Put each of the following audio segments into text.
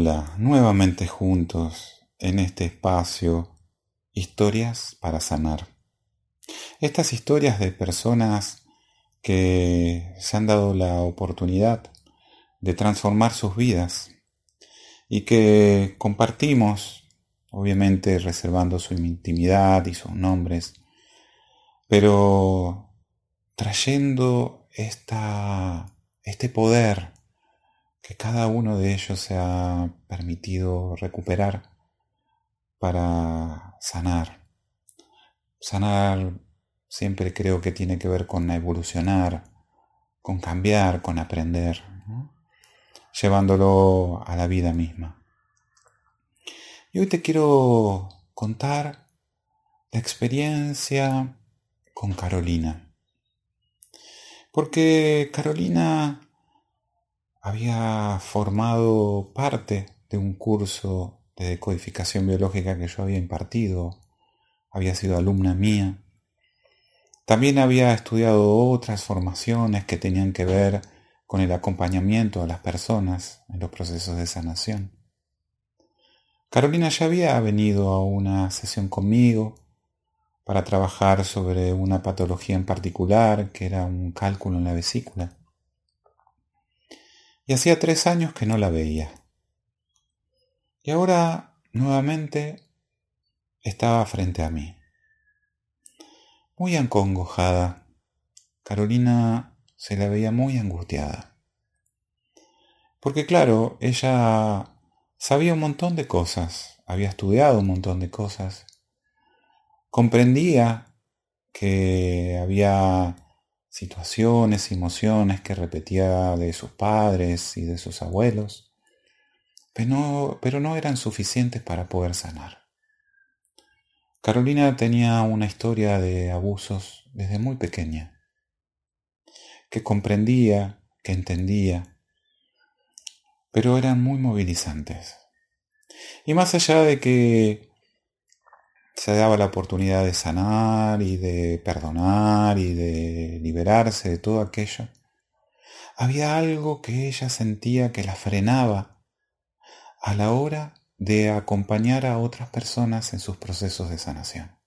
hola, nuevamente juntos en este espacio, historias para sanar. Estas historias de personas que se han dado la oportunidad de transformar sus vidas y que compartimos, obviamente reservando su intimidad y sus nombres, pero trayendo esta, este poder que cada uno de ellos se ha permitido recuperar para sanar. Sanar siempre creo que tiene que ver con evolucionar, con cambiar, con aprender, llevándolo a la vida misma. Y hoy te quiero contar la experiencia con Carolina. Porque Carolina había formado parte de un curso de codificación biológica que yo había impartido, había sido alumna mía. También había estudiado otras formaciones que tenían que ver con el acompañamiento a las personas en los procesos de sanación. Carolina ya había venido a una sesión conmigo para trabajar sobre una patología en particular, que era un cálculo en la vesícula y hacía tres años que no la veía. Y ahora nuevamente estaba frente a mí. Muy acongojada, Carolina se la veía muy angustiada. Porque claro, ella sabía un montón de cosas, había estudiado un montón de cosas, comprendía que había situaciones, emociones que repetía de sus padres y de sus abuelos, pero no, pero no eran suficientes para poder sanar. Carolina tenía una historia de abusos desde muy pequeña, que comprendía, que entendía, pero eran muy movilizantes. Y más allá de que se daba la oportunidad de sanar y de perdonar y de liberarse de todo aquello, había algo que ella sentía que la frenaba a la hora de acompañar a otras personas en sus procesos de sanación.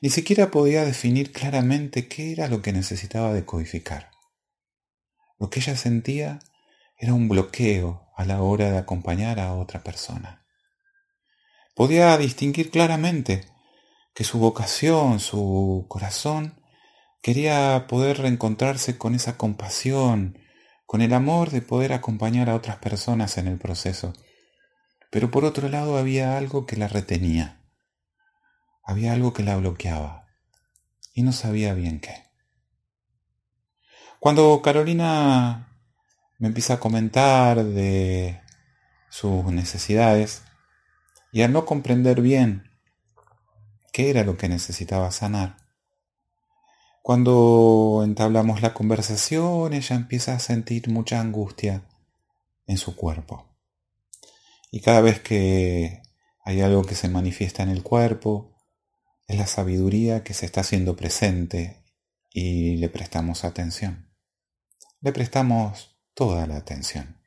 Ni siquiera podía definir claramente qué era lo que necesitaba decodificar. Lo que ella sentía era un bloqueo a la hora de acompañar a otra persona. Podía distinguir claramente que su vocación, su corazón, quería poder reencontrarse con esa compasión, con el amor de poder acompañar a otras personas en el proceso. Pero por otro lado había algo que la retenía, había algo que la bloqueaba y no sabía bien qué. Cuando Carolina me empieza a comentar de sus necesidades, y al no comprender bien qué era lo que necesitaba sanar, cuando entablamos la conversación, ella empieza a sentir mucha angustia en su cuerpo. Y cada vez que hay algo que se manifiesta en el cuerpo, es la sabiduría que se está haciendo presente y le prestamos atención. Le prestamos toda la atención.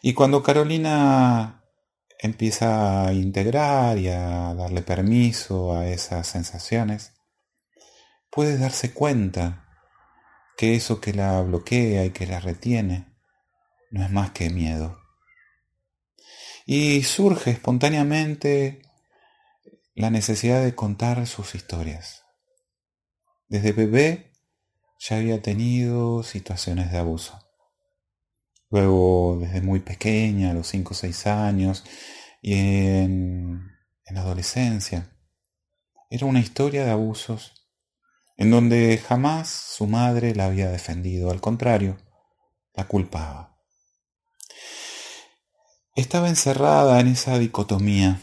Y cuando Carolina empieza a integrar y a darle permiso a esas sensaciones, puede darse cuenta que eso que la bloquea y que la retiene no es más que miedo. Y surge espontáneamente la necesidad de contar sus historias. Desde bebé ya había tenido situaciones de abuso. Luego, desde muy pequeña, a los 5 o 6 años, y en, en la adolescencia. Era una historia de abusos en donde jamás su madre la había defendido, al contrario, la culpaba. Estaba encerrada en esa dicotomía,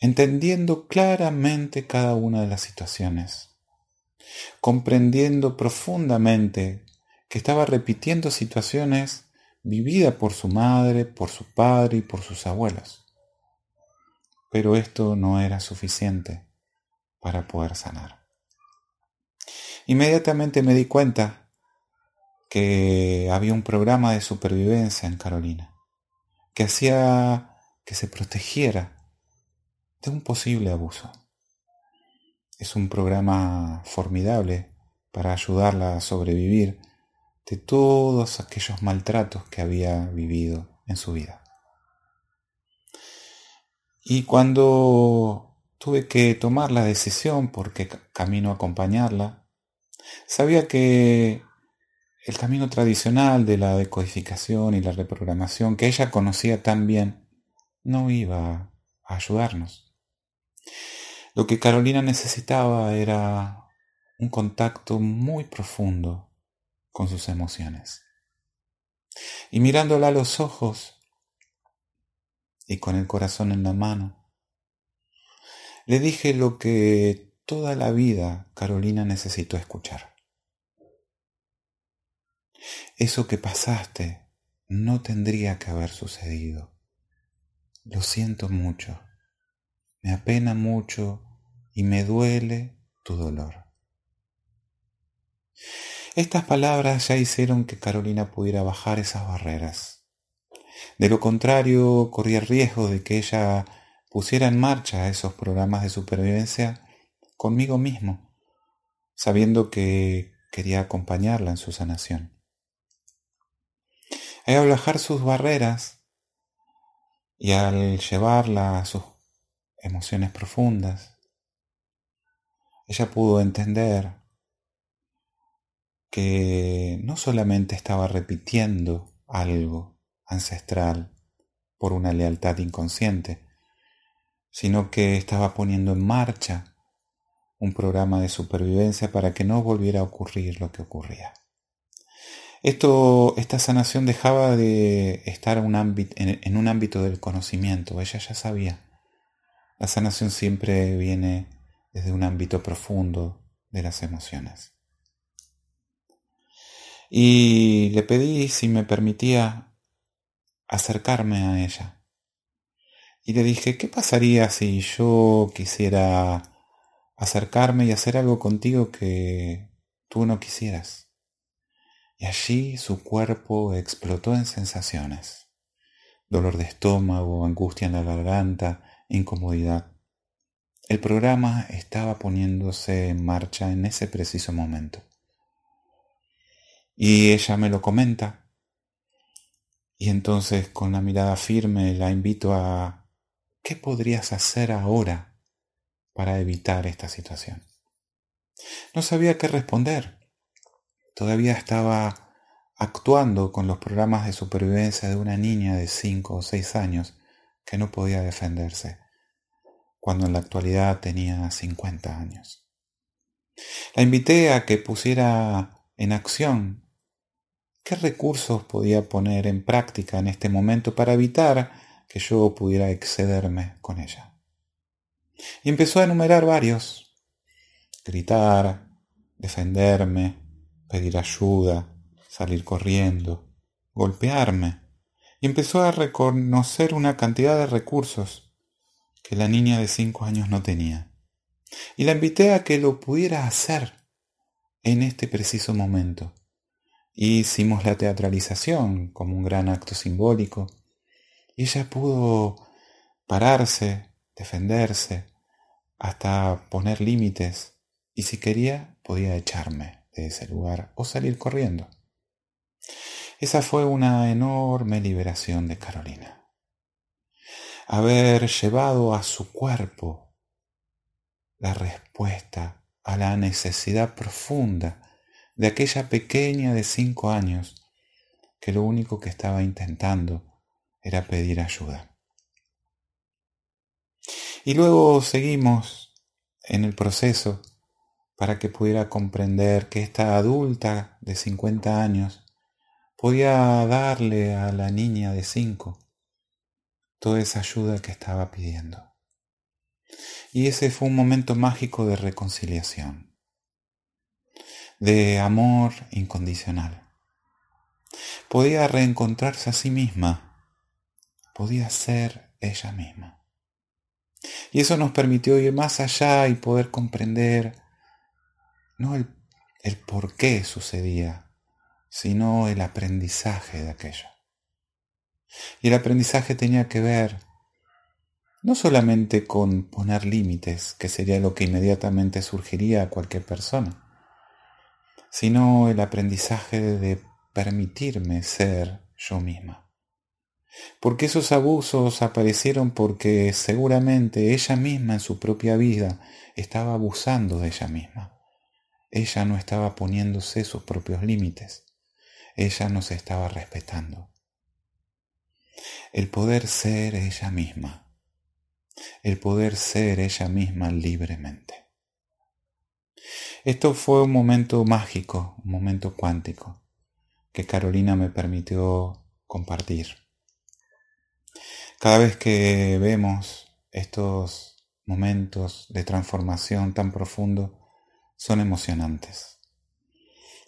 entendiendo claramente cada una de las situaciones, comprendiendo profundamente que estaba repitiendo situaciones vivida por su madre, por su padre y por sus abuelos. Pero esto no era suficiente para poder sanar. Inmediatamente me di cuenta que había un programa de supervivencia en Carolina. que hacía que se protegiera de un posible abuso. Es un programa formidable para ayudarla a sobrevivir de todos aquellos maltratos que había vivido en su vida. Y cuando tuve que tomar la decisión porque camino a acompañarla, sabía que el camino tradicional de la decodificación y la reprogramación que ella conocía tan bien no iba a ayudarnos. Lo que Carolina necesitaba era un contacto muy profundo con sus emociones. Y mirándola a los ojos y con el corazón en la mano, le dije lo que toda la vida Carolina necesitó escuchar. Eso que pasaste no tendría que haber sucedido. Lo siento mucho. Me apena mucho y me duele tu dolor. Estas palabras ya hicieron que Carolina pudiera bajar esas barreras. De lo contrario, corría el riesgo de que ella pusiera en marcha esos programas de supervivencia conmigo mismo, sabiendo que quería acompañarla en su sanación. Al bajar sus barreras y al llevarla a sus emociones profundas, ella pudo entender que no solamente estaba repitiendo algo ancestral por una lealtad inconsciente, sino que estaba poniendo en marcha un programa de supervivencia para que no volviera a ocurrir lo que ocurría. Esto, esta sanación dejaba de estar en, en un ámbito del conocimiento, ella ya sabía la sanación siempre viene desde un ámbito profundo de las emociones. Y le pedí si me permitía acercarme a ella. Y le dije, ¿qué pasaría si yo quisiera acercarme y hacer algo contigo que tú no quisieras? Y allí su cuerpo explotó en sensaciones. Dolor de estómago, angustia en la garganta, incomodidad. El programa estaba poniéndose en marcha en ese preciso momento. Y ella me lo comenta. Y entonces con la mirada firme la invito a ¿qué podrías hacer ahora para evitar esta situación? No sabía qué responder. Todavía estaba actuando con los programas de supervivencia de una niña de 5 o 6 años que no podía defenderse cuando en la actualidad tenía 50 años. La invité a que pusiera en acción qué recursos podía poner en práctica en este momento para evitar que yo pudiera excederme con ella. Y empezó a enumerar varios. Gritar, defenderme, pedir ayuda, salir corriendo, golpearme. Y empezó a reconocer una cantidad de recursos que la niña de cinco años no tenía. Y la invité a que lo pudiera hacer en este preciso momento. Hicimos la teatralización como un gran acto simbólico. Y ella pudo pararse, defenderse, hasta poner límites. Y si quería, podía echarme de ese lugar o salir corriendo. Esa fue una enorme liberación de Carolina haber llevado a su cuerpo la respuesta a la necesidad profunda de aquella pequeña de cinco años que lo único que estaba intentando era pedir ayuda. Y luego seguimos en el proceso para que pudiera comprender que esta adulta de 50 años podía darle a la niña de 5 toda esa ayuda que estaba pidiendo. Y ese fue un momento mágico de reconciliación, de amor incondicional. Podía reencontrarse a sí misma, podía ser ella misma. Y eso nos permitió ir más allá y poder comprender no el, por qué sucedía, sino el aprendizaje de aquello. Y el aprendizaje tenía que ver no solamente con poner límites, que sería lo que inmediatamente surgiría a cualquier persona, sino el aprendizaje de permitirme ser yo misma. Porque esos abusos aparecieron porque seguramente ella misma en su propia vida estaba abusando de ella misma. Ella no estaba poniéndose sus propios límites. Ella no se estaba respetando. El poder ser ella misma. El poder ser ella misma libremente. Esto fue un momento mágico, un momento cuántico, que Carolina me permitió compartir. Cada vez que vemos estos momentos de transformación tan profundo, son emocionantes.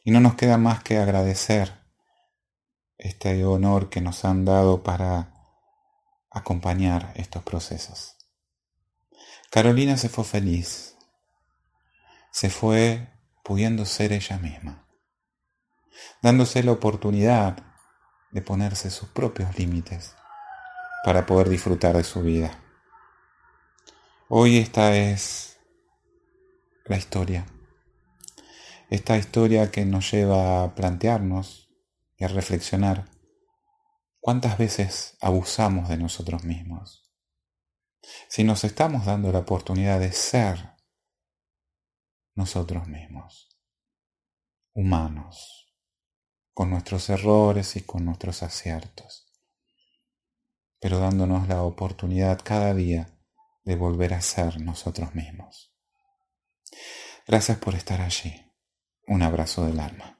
Y no nos queda más que agradecer este honor que nos han dado para acompañar estos procesos. Carolina se fue feliz, se fue pudiendo ser ella misma, dándose la oportunidad de ponerse sus propios límites para poder disfrutar de su vida. Hoy esta es la historia. Esta historia que nos lleva a plantearnos y a reflexionar cuántas veces abusamos de nosotros mismos. Si nos estamos dando la oportunidad de ser nosotros mismos, humanos, con nuestros errores y con nuestros aciertos pero dándonos la oportunidad cada día de volver a ser nosotros mismos. Gracias por estar allí. Un abrazo del alma.